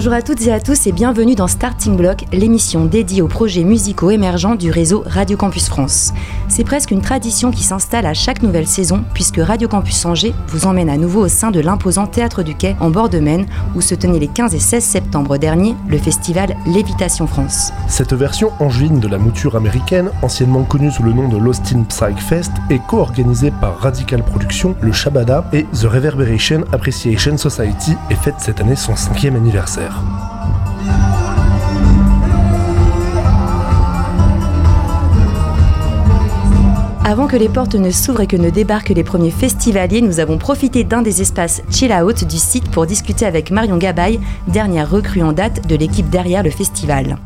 Bonjour à toutes et à tous et bienvenue dans Starting Block, l'émission dédiée aux projets musicaux émergents du réseau Radio Campus France. C'est presque une tradition qui s'installe à chaque nouvelle saison puisque Radio Campus Angers vous emmène à nouveau au sein de l'imposant Théâtre du Quai en bord de Maine où se tenait les 15 et 16 septembre dernier le festival Lévitation France. Cette version angevine de la mouture américaine, anciennement connue sous le nom de l'Austin Psych Fest, est co-organisée par Radical Productions, le Shabada et The Reverberation Appreciation Society et fête cette année son cinquième anniversaire. Avant que les portes ne s'ouvrent et que ne débarquent les premiers festivaliers, nous avons profité d'un des espaces chill out du site pour discuter avec Marion Gabaye, dernière recrue en date de l'équipe derrière le festival.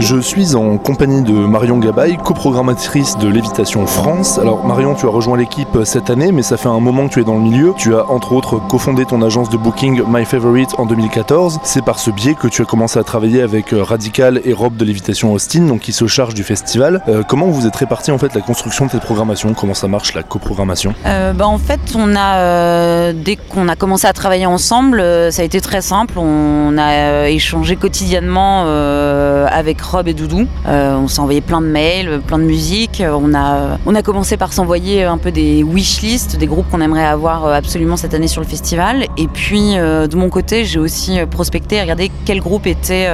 Je suis en compagnie de Marion Gabay, coprogrammatrice de Lévitation France. Alors Marion, tu as rejoint l'équipe cette année, mais ça fait un moment que tu es dans le milieu. Tu as entre autres cofondé ton agence de booking My Favorite en 2014. C'est par ce biais que tu as commencé à travailler avec euh, Radical et Rob de Lévitation Austin, donc qui se charge du festival. Euh, comment vous êtes répartis en fait la construction de cette programmation? Comment ça marche la coprogrammation? Euh, bah, En fait, on a dès qu'on a commencé à travailler ensemble, ça a été très simple. On a échangé quotidiennement avec Rob et Doudou. Euh, on s'est envoyé plein de mails, plein de musique. On a, on a commencé par s'envoyer un peu des wish lists, des groupes qu'on aimerait avoir euh, absolument cette année sur le festival. Et puis euh, de mon côté, j'ai aussi prospecté regardé quel groupe était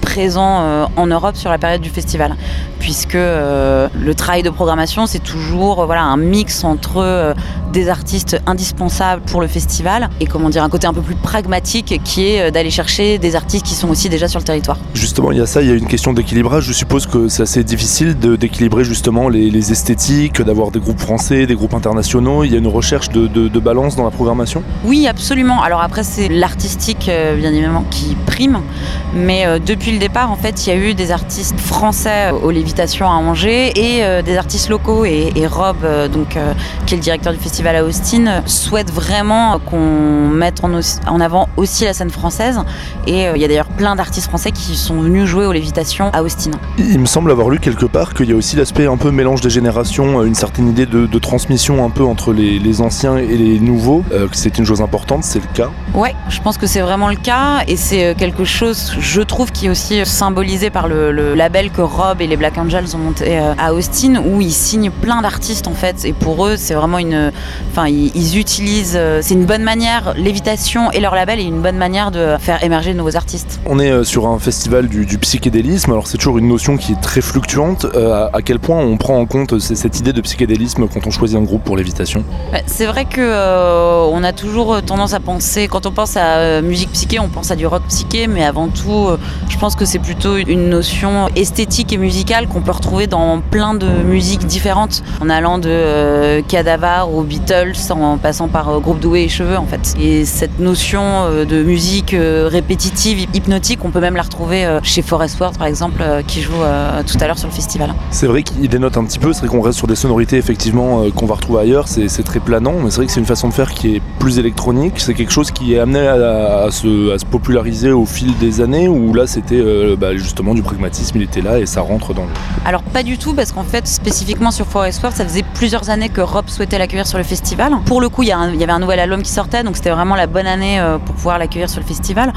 présent en Europe sur la période du festival. Puisque le travail de programmation, c'est toujours voilà, un mix entre des artistes indispensables pour le festival et comment dire un côté un peu plus pragmatique qui est d'aller chercher des artistes qui sont aussi déjà sur le territoire. Justement, il y a ça, il y a une question d'équilibrage. Je suppose que c'est assez difficile d'équilibrer justement les, esthétiques, d'avoir des groupes français, des groupes internationaux. Il y a une recherche de, balance dans la programmation? Oui, absolument. Alors après, c'est l'artistique, euh, bien évidemment, qui prime. Mais euh, depuis le départ, en fait, il y a eu des artistes français aux Lévitations à Angers et euh, des artistes locaux. Et, Rob, euh, donc, euh, qui est le directeur du festival à Austin, souhaite vraiment qu'on mette en, avant aussi la scène française. Et euh, il y a d'ailleurs plein d'artistes français qui sont venus jouer aux À Austin. Il me semble avoir lu quelque part qu'il y a aussi l'aspect un peu mélange des générations, euh, une certaine idée de, de transmission un peu entre les, les anciens et les nouveaux, euh, que c'est une chose importante, c'est le cas. Ouais, je pense que c'est vraiment le cas et c'est euh, quelque chose, je trouve, qui est aussi symbolisé par le, le label que Rob et les Black Angels ont monté à Austin où ils signent plein d'artistes en fait et pour eux c'est vraiment une, enfin ils, ils utilisent, c'est une bonne manière, l'évitation et leur label est une bonne manière de faire émerger de nouveaux artistes. On est sur un festival du, du alors c'est toujours une notion qui est très fluctuante. Euh, à, quel point on prend en compte cette idée de psychédélisme quand on choisit un groupe pour l'évitation? Ouais, C'est vrai que euh, on a toujours tendance à penser, quand on pense à euh, musique psyché, on pense à du rock psyché, mais avant tout, euh, je pense que c'est plutôt une notion esthétique et musicale qu'on peut retrouver dans plein de musiques différentes, en allant de euh, Cadavar aux Beatles, en passant par euh, Groupe Doué et Cheveux en fait. Et cette notion euh, de musique euh, répétitive, hypnotique, on peut même la retrouver euh, chez Forest World par exemple, euh, qui joue euh, tout à l'heure sur le festival. C'est vrai qu'il dénote un petit peu, c'est vrai qu'on reste sur des sonorités effectivement euh, qu'on va retrouver ailleurs, c'est très planant, mais c'est vrai que c'est une façon de faire qui est plus électronique, c'est quelque chose qui est amené à, à se, à se populariser au fil des années, où là c'était euh, bah, justement du pragmatisme, il était là et ça rentre dans le... Alors pas du tout parce qu'en fait spécifiquement sur Forest World ça faisait plusieurs années que Rob souhaitait l'accueillir sur le festival. Pour le coup il y, avait un nouvel album qui sortait donc c'était vraiment la bonne année pour pouvoir l'accueillir sur le festival.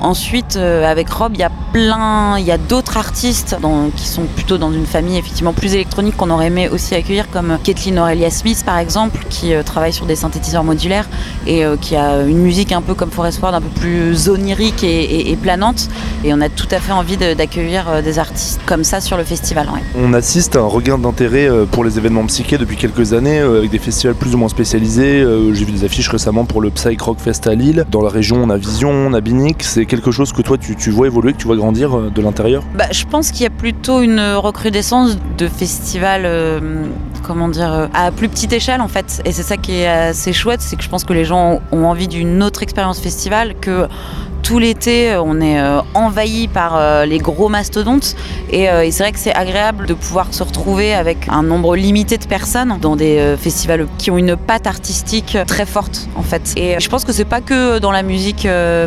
Ensuite euh, avec Rob il y a plein, il y a d'autres artistes qui sont plutôt dans une famille effectivement plus électronique qu'on aurait aimé aussi accueillir comme Kathleen Aurelia Smith par exemple qui euh, travaille sur des synthétiseurs modulaires et euh, qui a une musique un peu comme Forest World un peu plus onirique et, planante et on a tout à fait envie d'accueillir des artistes comme ça sur le festival. On assiste à un regain d'intérêt pour les événements psychés depuis quelques années, avec des festivals plus ou moins spécialisés. J'ai vu des affiches récemment pour le Psych Rock Fest à Lille. Dans la région, on a Vision, on a Binic. Quelque chose que toi, tu, tu vois évoluer, que tu vois grandir euh, de l'intérieur? Bah, je pense qu'il y a plutôt une recrudescence de festivals, euh, comment dire, euh, à plus petite échelle en fait. Et c'est ça qui est assez chouette, c'est que je pense que les gens ont envie d'une autre expérience festival que tout l'été, on est envahi par les gros mastodontes. Et, c'est vrai que c'est agréable de pouvoir se retrouver avec un nombre limité de personnes dans des festivals qui ont une patte artistique très forte en fait. Et je pense que c'est pas que dans la musique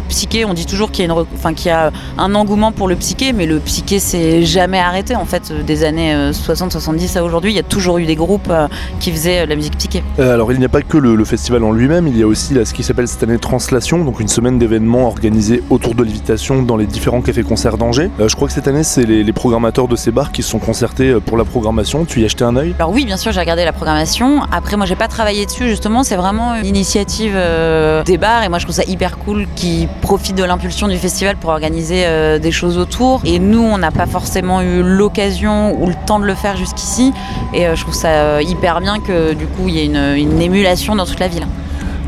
psyché. On dit toujours qu'il y, a y a un engouement pour le psyché, mais le psyché s'est jamais arrêté en fait des années 60-70 à aujourd'hui. Il y a toujours eu des groupes qui faisaient la musique psyché. alors il n'y a pas que le, festival en lui-même, il y a aussi ce qui s'appelle cette année Translation, donc une semaine d'événements organisés autour de l'évitation dans les différents cafés-concerts d'Angers. Euh, je crois que cette année, c'est les, programmateurs de ces bars qui se sont concertés euh, pour la programmation. Tu y as jeté un œil? Alors oui, bien sûr, j'ai regardé la programmation. Après, moi, j'ai pas travaillé dessus, justement. C'est vraiment une initiative euh, des bars et moi, je trouve ça hyper cool qu'ils profitent de l'impulsion du festival pour organiser des choses autour. Et nous, on n'a pas forcément eu l'occasion ou le temps de le faire jusqu'ici. Et je trouve ça hyper bien que du coup, il y ait une émulation dans toute la ville.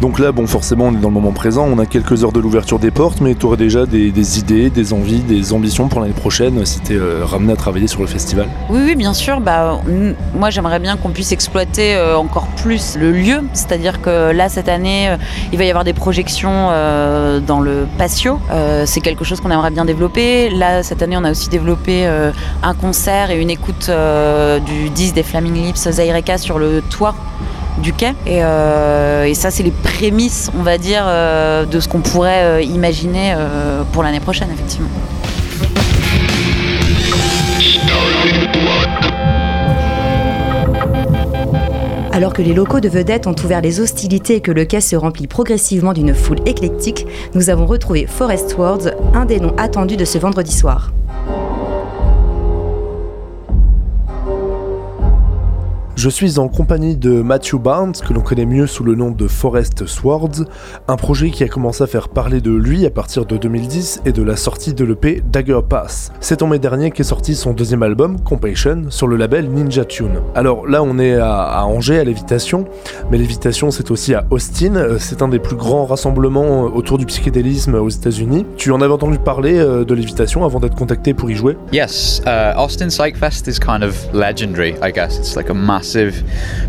Donc là, bon, forcément, on est dans le moment présent, on a quelques heures de l'ouverture des portes, mais tu aurais déjà des, idées, des envies, des ambitions pour l'année prochaine si tu es euh, ramené à travailler sur le festival? Oui, oui, bien sûr. Bah, moi, j'aimerais bien qu'on puisse exploiter euh, encore plus le lieu, c'est-à-dire que là, cette année, euh, il va y avoir des projections dans le patio. C'est quelque chose qu'on aimerait bien développer. Là, cette année, on a aussi développé un concert et une écoute du 10 des Flaming Lips Zaireka sur le toit du quai. Euh, et, ça, c'est les prémices, on va dire, euh, de ce qu'on pourrait euh, imaginer pour l'année prochaine, effectivement. Alors que les locaux de vedettes ont ouvert les hostilités et que le quai se remplit progressivement d'une foule éclectique, nous avons retrouvé Forest Words, un des noms attendus de ce vendredi soir. Je suis en compagnie de Matthew Barnes, que l'on connaît mieux sous le nom de Forest Swords, un projet qui a commencé à faire parler de lui à partir de 2010 et de la sortie de l'EP Dagger Pass. C'est en mai dernier qu'est sorti son deuxième album, Compassion, sur le label Ninja Tune. Alors là, on est à, Angers, à Lévitation, mais Lévitation, c'est aussi à Austin. Euh, c'est un des plus grands rassemblements euh, autour du psychédélisme aux États-Unis. Tu en avais entendu parler euh, de Lévitation avant d'être contacté pour y jouer? Yes, uh, Austin Psych Fest is kind of legendary, I guess. It's like a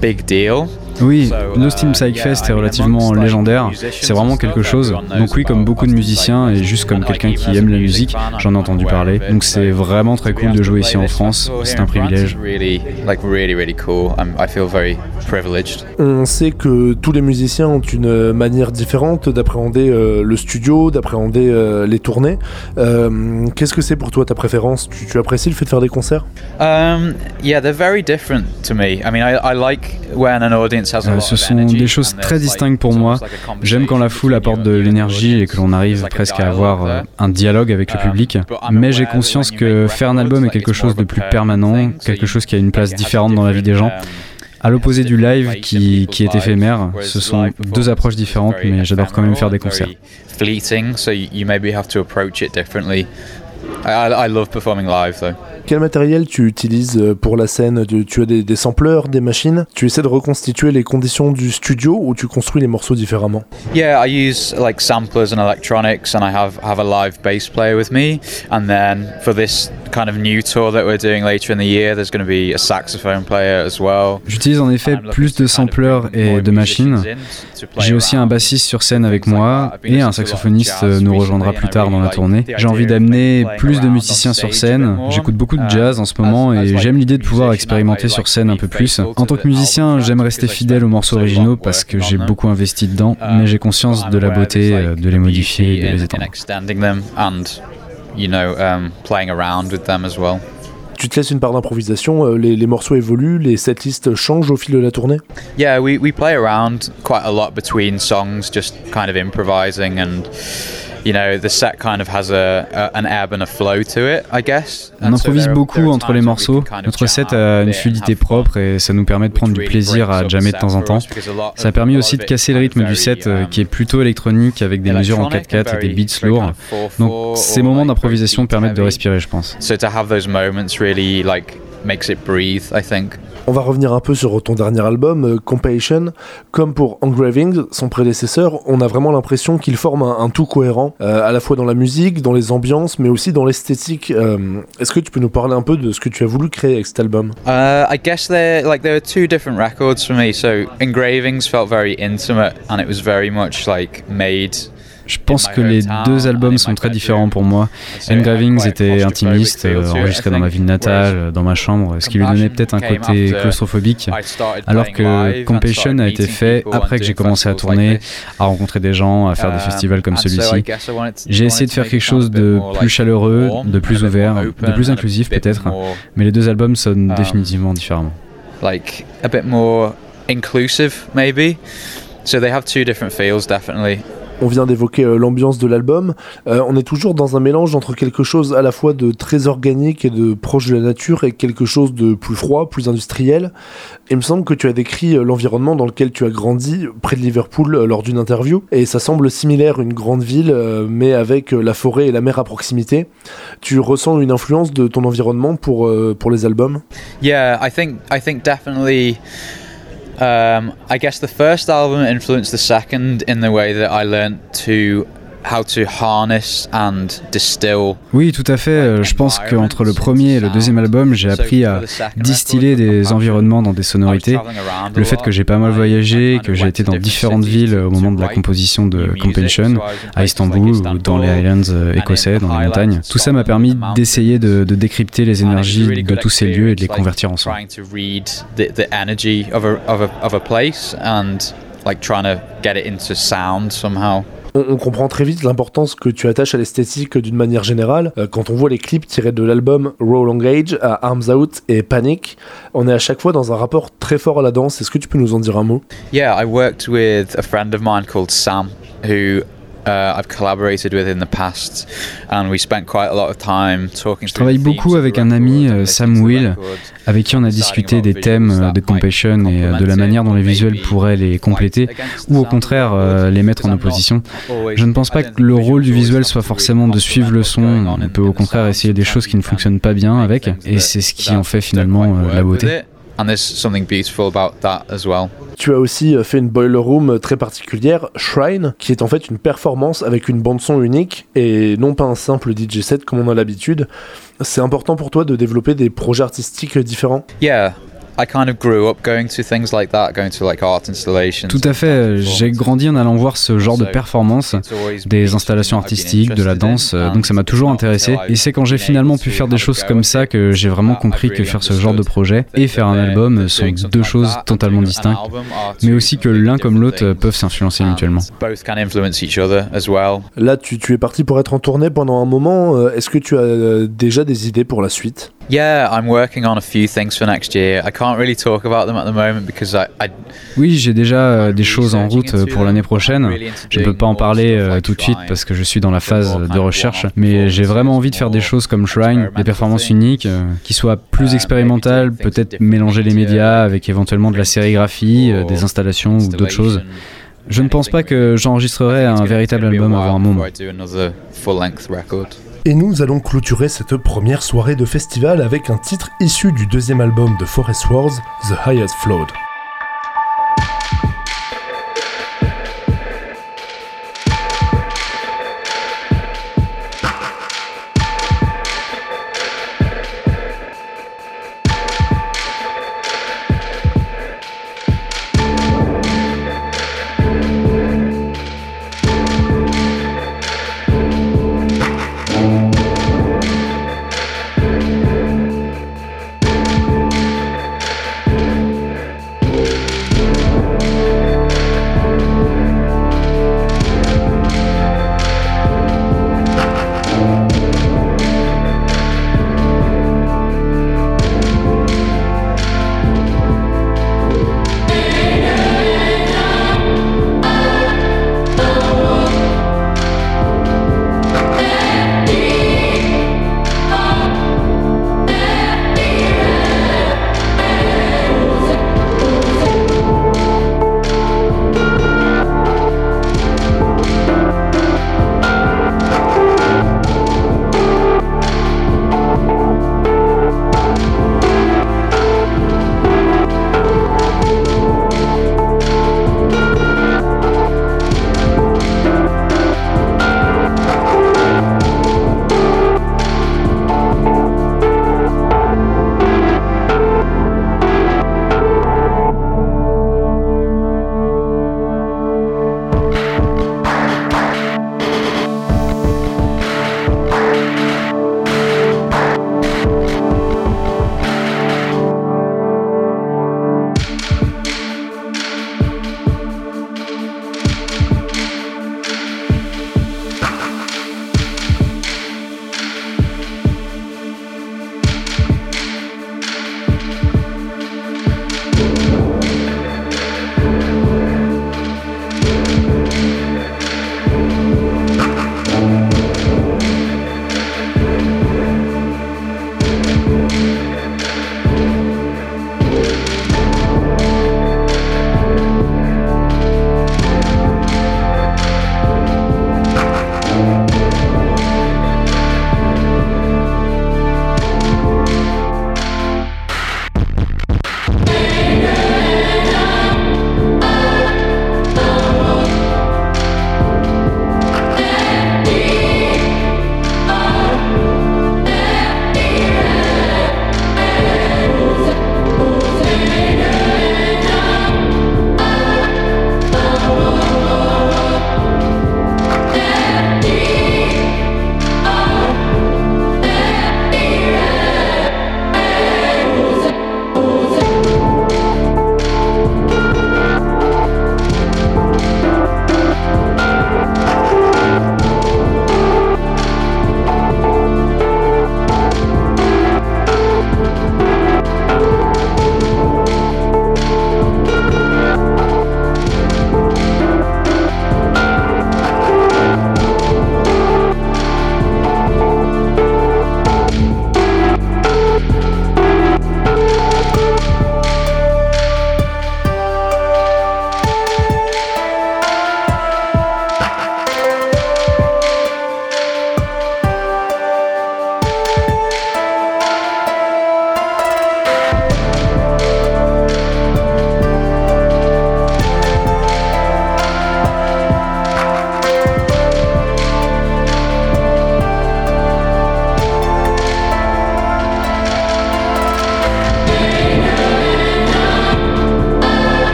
big deal. Oui, l'Austin Psych Fest est relativement légendaire, c'est vraiment quelque chose. Donc oui, comme beaucoup de musiciens et juste comme quelqu'un qui aime la musique, j'en ai entendu parler. Donc c'est vraiment très cool de jouer ici en France, c'est un privilège. On sait que tous les musiciens ont une manière différente d'appréhender euh, le studio, d'appréhender euh, les tournées. Euh, qu'est-ce que c'est pour toi ta préférence tu, apprécies le fait de faire des concerts um, Yeah, they're very different to me. I mean, I like when an audience euh, ce sont des choses très distinctes pour moi. J'aime quand la foule apporte de l'énergie et que l'on arrive presque à avoir euh, un dialogue avec le public. Mais j'ai conscience que faire un album est quelque chose de plus permanent, quelque chose qui a une place différente dans la vie des gens. À l'opposé du live qui, qui, est éphémère, ce sont deux approches différentes, mais j'adore quand même faire des concerts. I, love performing live though. Quel matériel tu utilises euh, pour la scène Tu as des, des sampleurs, des machines? Tu essaies de reconstituer les conditions du studio ou tu construis les morceaux différemment? Yeah, I use like samplers and electronics and I have have a live bass player with me and then for this kind of new tour that we're doing later in the year there's going to be a saxophone player as well. J'utilise en effet plus de sampleurs et de machines. J'ai aussi un bassiste sur scène avec moi et un saxophoniste nous rejoindra plus tard dans la tournée. J'ai envie d'amener plus de musiciens sur scène. J'écoute beaucoup de jazz en ce moment et j'aime l'idée de pouvoir expérimenter sur scène un peu plus. En tant que musicien, j'aime rester fidèle aux morceaux originaux parce que j'ai beaucoup investi dedans, mais j'ai conscience de la beauté euh, de les modifier et de les étendre. tu te laisses une part d'improvisation, euh, les, les, morceaux évoluent, les setlists changent au fil de la tournée? Yeah, we, we play around quite a lot between songs, just kind of improvising and on improvise beaucoup entre les morceaux. Notre set a une fluidité propre et ça nous permet de prendre du plaisir à jammer de temps en temps. Ça a permis aussi de casser le rythme du set euh, qui est plutôt électronique avec des mesures en 4-4 et des beats lourds. Donc ces moments d'improvisation permettent de respirer, je pense. On va revenir un peu sur ton dernier album, euh, Compassion. Comme pour Engraving, son prédécesseur, on a vraiment l'impression qu'il forme un, tout cohérent, euh, à la fois dans la musique, dans les ambiances, mais aussi dans l'esthétique. Euh, est-ce que tu peux nous parler un peu de ce que tu as voulu créer avec cet album? Uh, I guess there like there were two different records for me. So Engravings felt very intimate and it was very much like made Je pense que les deux albums sont très différents pour moi. Engravings était intimiste, enregistré dans ma ville natale, dans ma chambre, ce qui lui donnait peut-être un côté claustrophobique, alors que Compassion a été fait après que j'ai commencé à tourner, à rencontrer des gens, à faire des festivals comme celui-ci. J'ai essayé de faire quelque chose de plus chaleureux, de plus ouvert, de plus inclusif peut-être, mais les deux albums sonnent définitivement différemment. Like a bit more inclusive maybe. So they have two different feels definitely. On vient d'évoquer euh, l'ambiance de l'album. Euh, on est toujours dans un mélange entre quelque chose à la fois de très organique et de proche de la nature et quelque chose de plus froid, plus industriel. il me semble que tu as décrit euh, l'environnement dans lequel tu as grandi près de Liverpool lors d'une interview et ça semble similaire une grande ville mais avec la forêt et la mer à proximité. Tu ressens une influence de ton environnement pour, pour les albums? Yeah, I think I think definitely Um, I guess the first album influenced the second in the way that I learned to Oui, tout à fait. Euh, je pense qu'entre le premier et le deuxième album, j'ai appris à distiller des environnements dans des sonorités. Le fait que j'ai pas mal voyagé, que j'ai été dans différentes villes au moment de la composition de Compassion, à Istanbul ou dans les Highlands euh, écossais, dans les montagnes, tout ça m'a permis d'essayer de, de, décrypter les énergies de tous ces lieux et de les convertir it into sound somehow. On, comprend très vite l'importance que tu attaches à l'esthétique d'une manière générale. Euh, quand on voit les clips tirés de l'album Roll Age à Arms Out et Panic, on est à chaque fois dans un rapport très fort à la danse. Est-ce que tu peux nous en dire un mot? Yeah, I worked with a friend of mine called Sam who je travaille beaucoup avec un ami, euh, Sam Will, avec qui on a discuté des thèmes euh, de Compassion et euh, de la manière dont les visuels pourraient les compléter ou au contraire les mettre en opposition. Je ne pense pas que le rôle du visuel soit forcément de suivre le son, on peut au contraire essayer des choses qui ne fonctionnent pas bien avec, et c'est ce qui en fait finalement la beauté. Tu as aussi euh, fait une boiler room très particulière, Shrine, qui est en fait une performance avec une bande son unique et non pas un simple DJ set comme on a l'habitude. C'est important pour toi de développer des projets artistiques différents? Yeah, tout à fait. J'ai grandi en allant voir ce genre de performances, des installations artistiques, de la danse, donc ça m'a toujours intéressé. Et c'est quand j'ai finalement pu faire des choses comme ça que j'ai vraiment compris que faire ce genre de projet et faire un album sont deux choses totalement distinctes, mais aussi que l'un comme l'autre peuvent s'influencer mutuellement. Là, tu, tu es parti pour être en tournée pendant un moment. Euh, est-ce que tu as euh, déjà des idées pour la suite? Oui, j'ai déjà euh, des choses en route euh, pour l'année prochaine. Je ne peux pas en parler euh, tout de suite parce que je suis dans la phase de recherche, mais j'ai vraiment envie de faire des choses comme Shrine, des performances uniques, qui soient plus expérimentales, peut-être mélanger les médias avec éventuellement de la sérigraphie, des installations ou d'autres choses. Je ne pense pas que j'enregistrerai un véritable album avant un moment. Et nous allons clôturer cette première soirée de festival avec un titre issu du deuxième album de Forest Wars, The Highest Flood.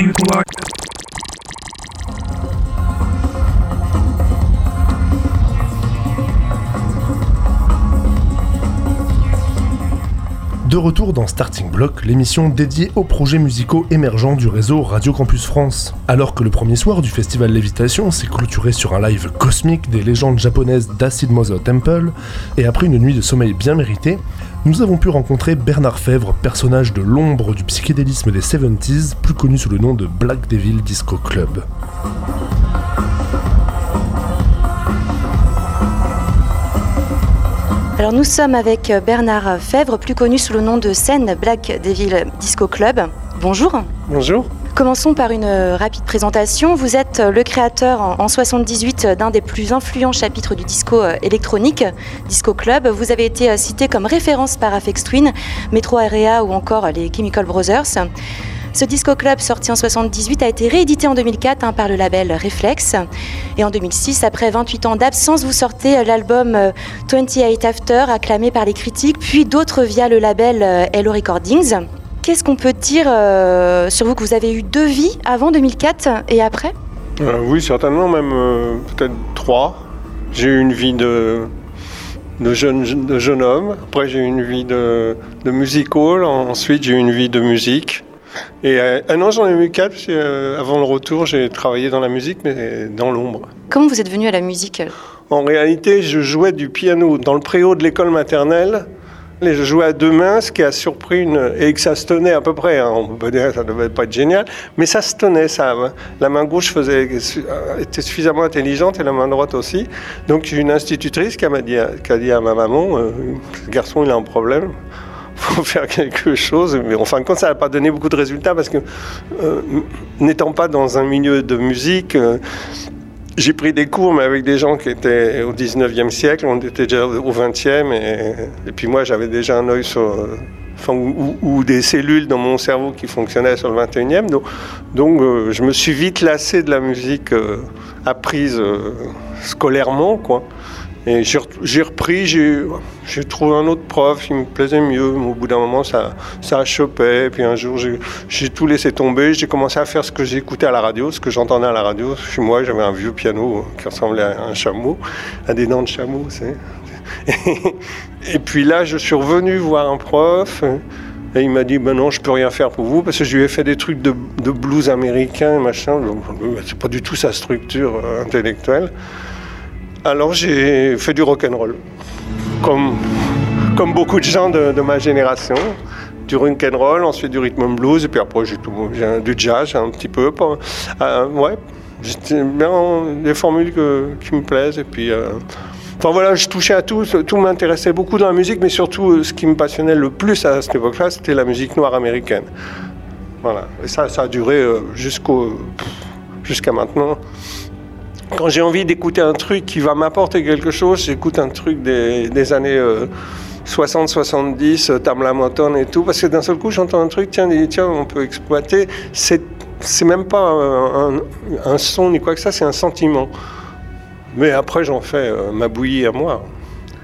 Starting De retour dans Starting Block, l'émission dédiée aux projets musicaux émergents du réseau Radio Campus France. Alors que le premier soir du festival Lévitation s'est clôturé sur un live cosmique des légendes japonaises d'Acid Mother Temple, et après une nuit de sommeil bien méritée, nous avons pu rencontrer Bernard Fèvre, personnage de l'ombre du psychédélisme des 70s, plus connu sous le nom de Black Devil Disco Club. Alors nous sommes avec Bernard Fèvre, plus connu sous le nom de scène Black Devil Disco Club. Bonjour. Bonjour. Commençons par une rapide présentation. Vous êtes le créateur en 78 d'un des plus influents chapitres du disco électronique, Disco Club. Vous avez été cité comme référence par Afex Twin, Metro Area ou encore les Chemical Brothers. Ce Disco Club, sorti en 78, a été réédité en 2004 hein, par le label Reflex. Et en 2006, après 28 ans d'absence, vous sortez l'album 28 After, acclamé par les critiques, puis d'autres via le label Hello Recordings. Qu'est-ce qu'on peut dire euh, sur vous que vous avez eu deux vies avant 2004 et après? Euh, Oui, certainement, même euh, peut-être trois. J'ai eu une vie de, de, jeune, jeune homme, après j'ai eu une vie de, de music hall, ensuite j'ai eu une vie de musique. Et un an, j'en ai eu quatre, que, avant le retour, j'ai travaillé dans la musique, mais dans l'ombre. Comment vous êtes venu à la musique En réalité, je jouais du piano dans le préau de l'école maternelle. Et je jouais à deux mains, ce qui a surpris une... et que ça se tenait à peu près. Hein. On peut dire que ça devait pas être génial, mais ça se tenait. Ça. La main gauche faisait... était suffisamment intelligente et la main droite aussi. Donc j'ai une institutrice qui m'a dit, qui a dit à ma maman, euh, ce garçon il a un problème faut faire quelque chose. Mais en fin de compte, ça n'a pas donné beaucoup de résultats parce que, euh, n'étant pas dans un milieu de musique, euh, j'ai pris des cours, mais avec des gens qui étaient au 19e siècle, on était déjà au 20e, et, puis moi j'avais déjà un œil sur. Enfin, ou, des cellules dans mon cerveau qui fonctionnaient sur le 21e. Donc, euh, je me suis vite lassé de la musique apprise scolairement, quoi. Et j'ai repris, j'ai trouvé un autre prof qui me plaisait mieux. Au bout d'un moment, ça, ça a chopé. Puis un jour, j'ai tout laissé tomber. J'ai commencé à faire ce que j'écoutais à la radio, ce que j'entendais à la radio. Chez moi, j'avais un vieux piano qui ressemblait à un chameau, à des dents de chameau. Et puis là, je suis revenu voir un prof. Et il m'a dit, ben non, je peux rien faire pour vous, parce que je lui ai fait des trucs de, de blues américain, machin. C'est pas du tout sa structure euh, intellectuelle. Alors j'ai fait du rock and roll, comme, comme beaucoup de gens de, ma génération. Du rock and roll, ensuite du rhythm and blues, et puis après j'ai du jazz un petit peu. Euh, ouais, j'ai bien des formules qui me plaisent, et puis. Euh, enfin voilà, je touchais à tout, tout m'intéressait beaucoup dans la musique, mais surtout euh, ce qui me passionnait le plus à cette époque-là, c'était la musique noire américaine. Voilà, et ça, ça a duré jusqu'au, jusqu'à maintenant quand j'ai envie d'écouter un truc qui va m'apporter quelque chose, j'écoute un truc des, années 60, 70, Tamla Motown et tout, parce que d'un seul coup, j'entends un truc, tiens, tiens, on peut exploiter. C'est, c'est même pas un, son ni quoi que ça, c'est un sentiment. Mais après, j'en fais euh, ma bouillie à moi.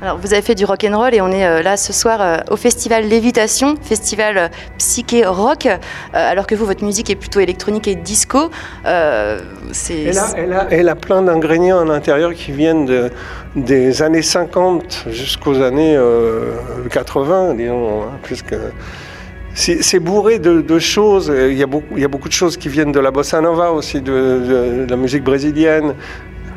Alors, vous avez fait du rock and roll et on est euh, là ce soir euh, au festival Lévitation, festival euh, psyché rock, alors que vous, votre musique est plutôt électronique et disco. Elle, a, plein d'ingrédients à l'intérieur qui viennent de, des années 50 jusqu'aux années 80, disons, hein, puisque c'est bourré de, choses. Il y, a beaucoup, de choses qui viennent de la bossa nova aussi, de la musique brésilienne,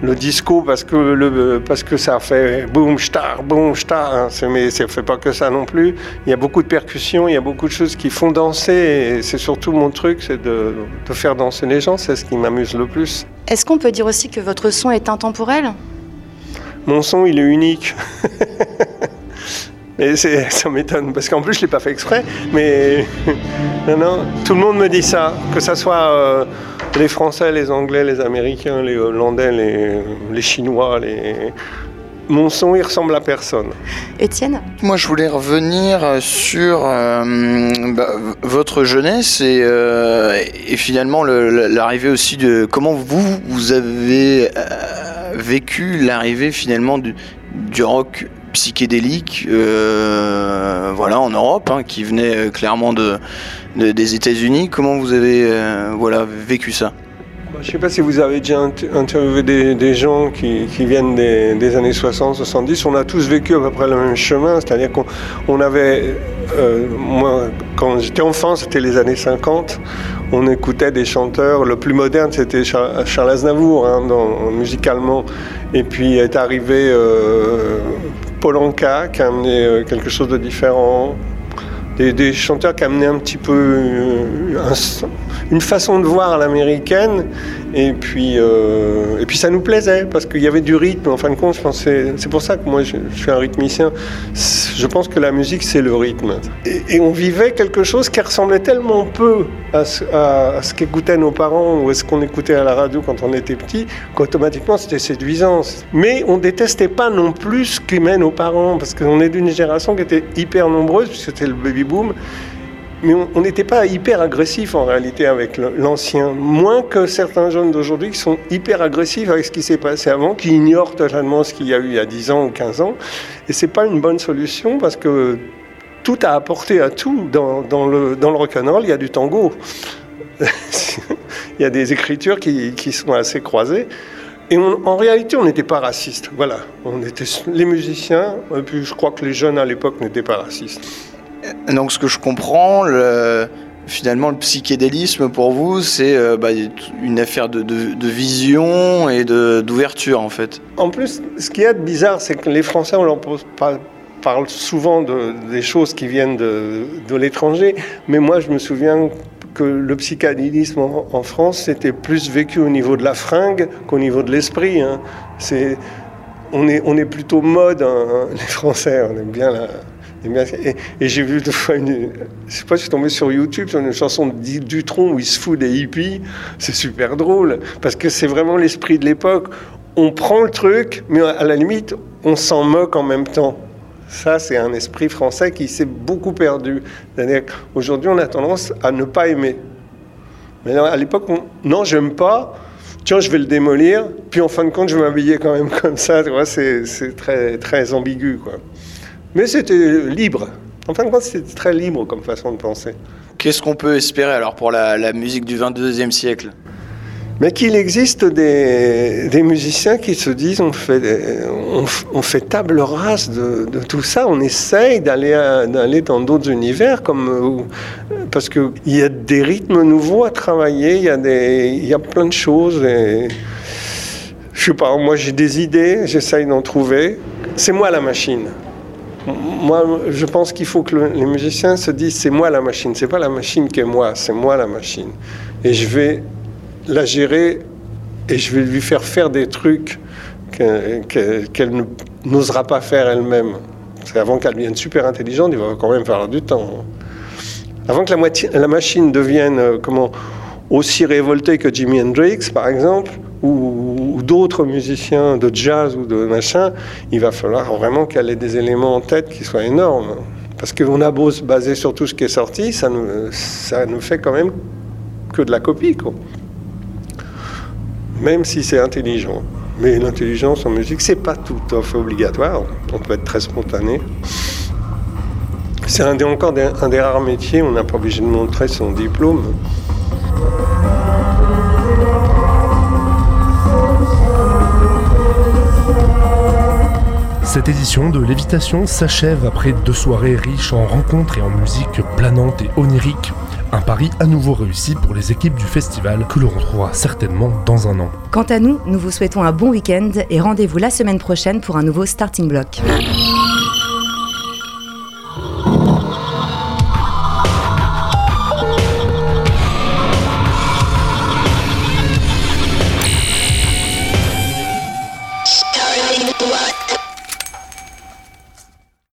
le disco parce que, le, parce que ça fait boum, star, boum, star. Hein. Mais ça ne fait pas que ça non plus. Il y a beaucoup de percussions, il y a beaucoup de choses qui font danser. Et c'est surtout mon truc, c'est de, de, faire danser les gens. C'est ce qui m'amuse le plus. Est-ce qu'on peut dire aussi que votre son est intemporel? Mon son, il est unique. Et ça m'étonne, parce qu'en plus, je ne l'ai pas fait exprès. Mais non, non, tout le monde me dit ça, que ça soit... Euh, les Français, les Anglais, les Américains, les Hollandais, les, Chinois, les... Mon son, il ressemble à personne. Étienne? Moi, je voulais revenir sur euh, bah, votre jeunesse et, euh, et finalement l'arrivée aussi de comment vous, vous avez euh, vécu l'arrivée finalement du, du rock psychédélique, voilà, en Europe, hein, qui venait clairement de, des États-Unis. Comment vous avez voilà, vécu ça? Je ne sais pas si vous avez déjà interviewé des, gens qui, viennent des, années 60, 70. On a tous vécu à peu près le même chemin. C'est-à-dire qu'on avait, euh, moi, quand j'étais enfant, c'était les années 50. On écoutait des chanteurs. Le plus moderne, c'était Charles Aznavour, hein, musicalement. Et puis est arrivé euh, Paul Anka, qui a amené euh, quelque chose de différent. Des, chanteurs qui amenaient un petit peu euh, une façon de voir l'américaine. Et puis, euh, et puis ça nous plaisait parce qu'il y avait du rythme. En fin de compte, c'est pour ça que moi je, suis un rythmicien. Je pense que la musique c'est le rythme. Et, on vivait quelque chose qui ressemblait tellement peu à ce, à, ce qu'écoutaient nos parents ou à ce qu'on écoutait à la radio quand on était petit qu'automatiquement c'était séduisant. Mais on détestait pas non plus ce qu'aimaient nos parents parce qu'on est d'une génération qui était hyper nombreuse puisque c'était le baby boom mais on n'était pas hyper agressif en réalité avec l'ancien, moins que certains jeunes d'aujourd'hui qui sont hyper agressifs avec ce qui s'est passé avant, qui ignorent totalement ce qu'il y a eu il y a 10 ans ou 15 ans. Et c'est pas une bonne solution parce que tout a apporté à tout. Dans, le, dans le rock'n'roll, il y a du tango. il y a des écritures qui, qui sont assez croisées. Et en réalité, on n'était pas raciste. Voilà, on était les musiciens, et puis je crois que les jeunes à l'époque n'étaient pas racistes. Donc ce que je comprends, finalement le psychédélisme pour vous, c'est euh, bah, une affaire de, vision et d'ouverture en fait. En plus, ce qui est bizarre, c'est que les Français, on leur parle souvent de, des choses qui viennent de, l'étranger, mais moi je me souviens que le psychédélisme en, France, c'était plus vécu au niveau de la fringue qu'au niveau de l'esprit. Hein. on, est, on est plutôt mode, hein, les Français, on aime bien la, et, j'ai vu deux fois une. Je sais pas, je suis tombé sur YouTube sur une chanson de Dutron où il se fout des hippies. C'est super drôle parce que c'est vraiment l'esprit de l'époque. On prend le truc, mais à la limite, on s'en moque en même temps. Ça, c'est un esprit français qui s'est beaucoup perdu. Aujourd'hui, on a tendance à ne pas aimer. Mais à l'époque, on... non, j'aime pas. Tiens, je vais le démolir. Puis en fin de compte, je vais m'habiller quand même comme ça. C'est très, très ambigu, quoi. Mais c'était libre. En fin de compte, c'était très libre comme façon de penser. Qu'est-ce qu'on peut espérer alors pour la, musique du 22e siècle? Mais qu'il existe des, musiciens qui se disent on fait, on, fait table rase de, tout ça, on essaye d'aller, d'aller dans d'autres univers, comme, parce qu'il y a des rythmes nouveaux à travailler, il y a, des, y a plein de choses. Et, je sais pas, moi j'ai des idées, j'essaye d'en trouver. C'est moi la machine moi, je pense qu'il faut que les musiciens se disent c'est moi la machine, c'est pas la machine qui est moi, c'est moi la machine. Et je vais la gérer et je vais lui faire faire des trucs qu'elle n'osera pas faire elle-même. Avant qu'elle devienne super intelligente, il va quand même falloir du temps. Avant que la, la machine devienne euh, comment, aussi révoltée que Jimi Hendrix, par exemple, ou, d'autres musiciens de jazz ou de machin, il va falloir vraiment qu'elle ait des éléments en tête qui soient énormes. Parce qu'on a beau se baser sur tout ce qui est sorti, ça ne, ne fait quand même que de la copie. Quoi. Même si c'est intelligent. Mais l'intelligence en musique, c'est pas tout à fait obligatoire. On peut être très spontané. C'est encore un des rares métiers où on n'a pas obligé de montrer son diplôme. Cette édition de Lévitation s'achève après deux soirées riches en rencontres et en musique planante et onirique. Un pari à nouveau réussi pour les équipes du festival que l'on retrouvera certainement dans un an. Quant à nous, nous vous souhaitons un bon week-end et rendez-vous la semaine prochaine pour un nouveau Starting Block.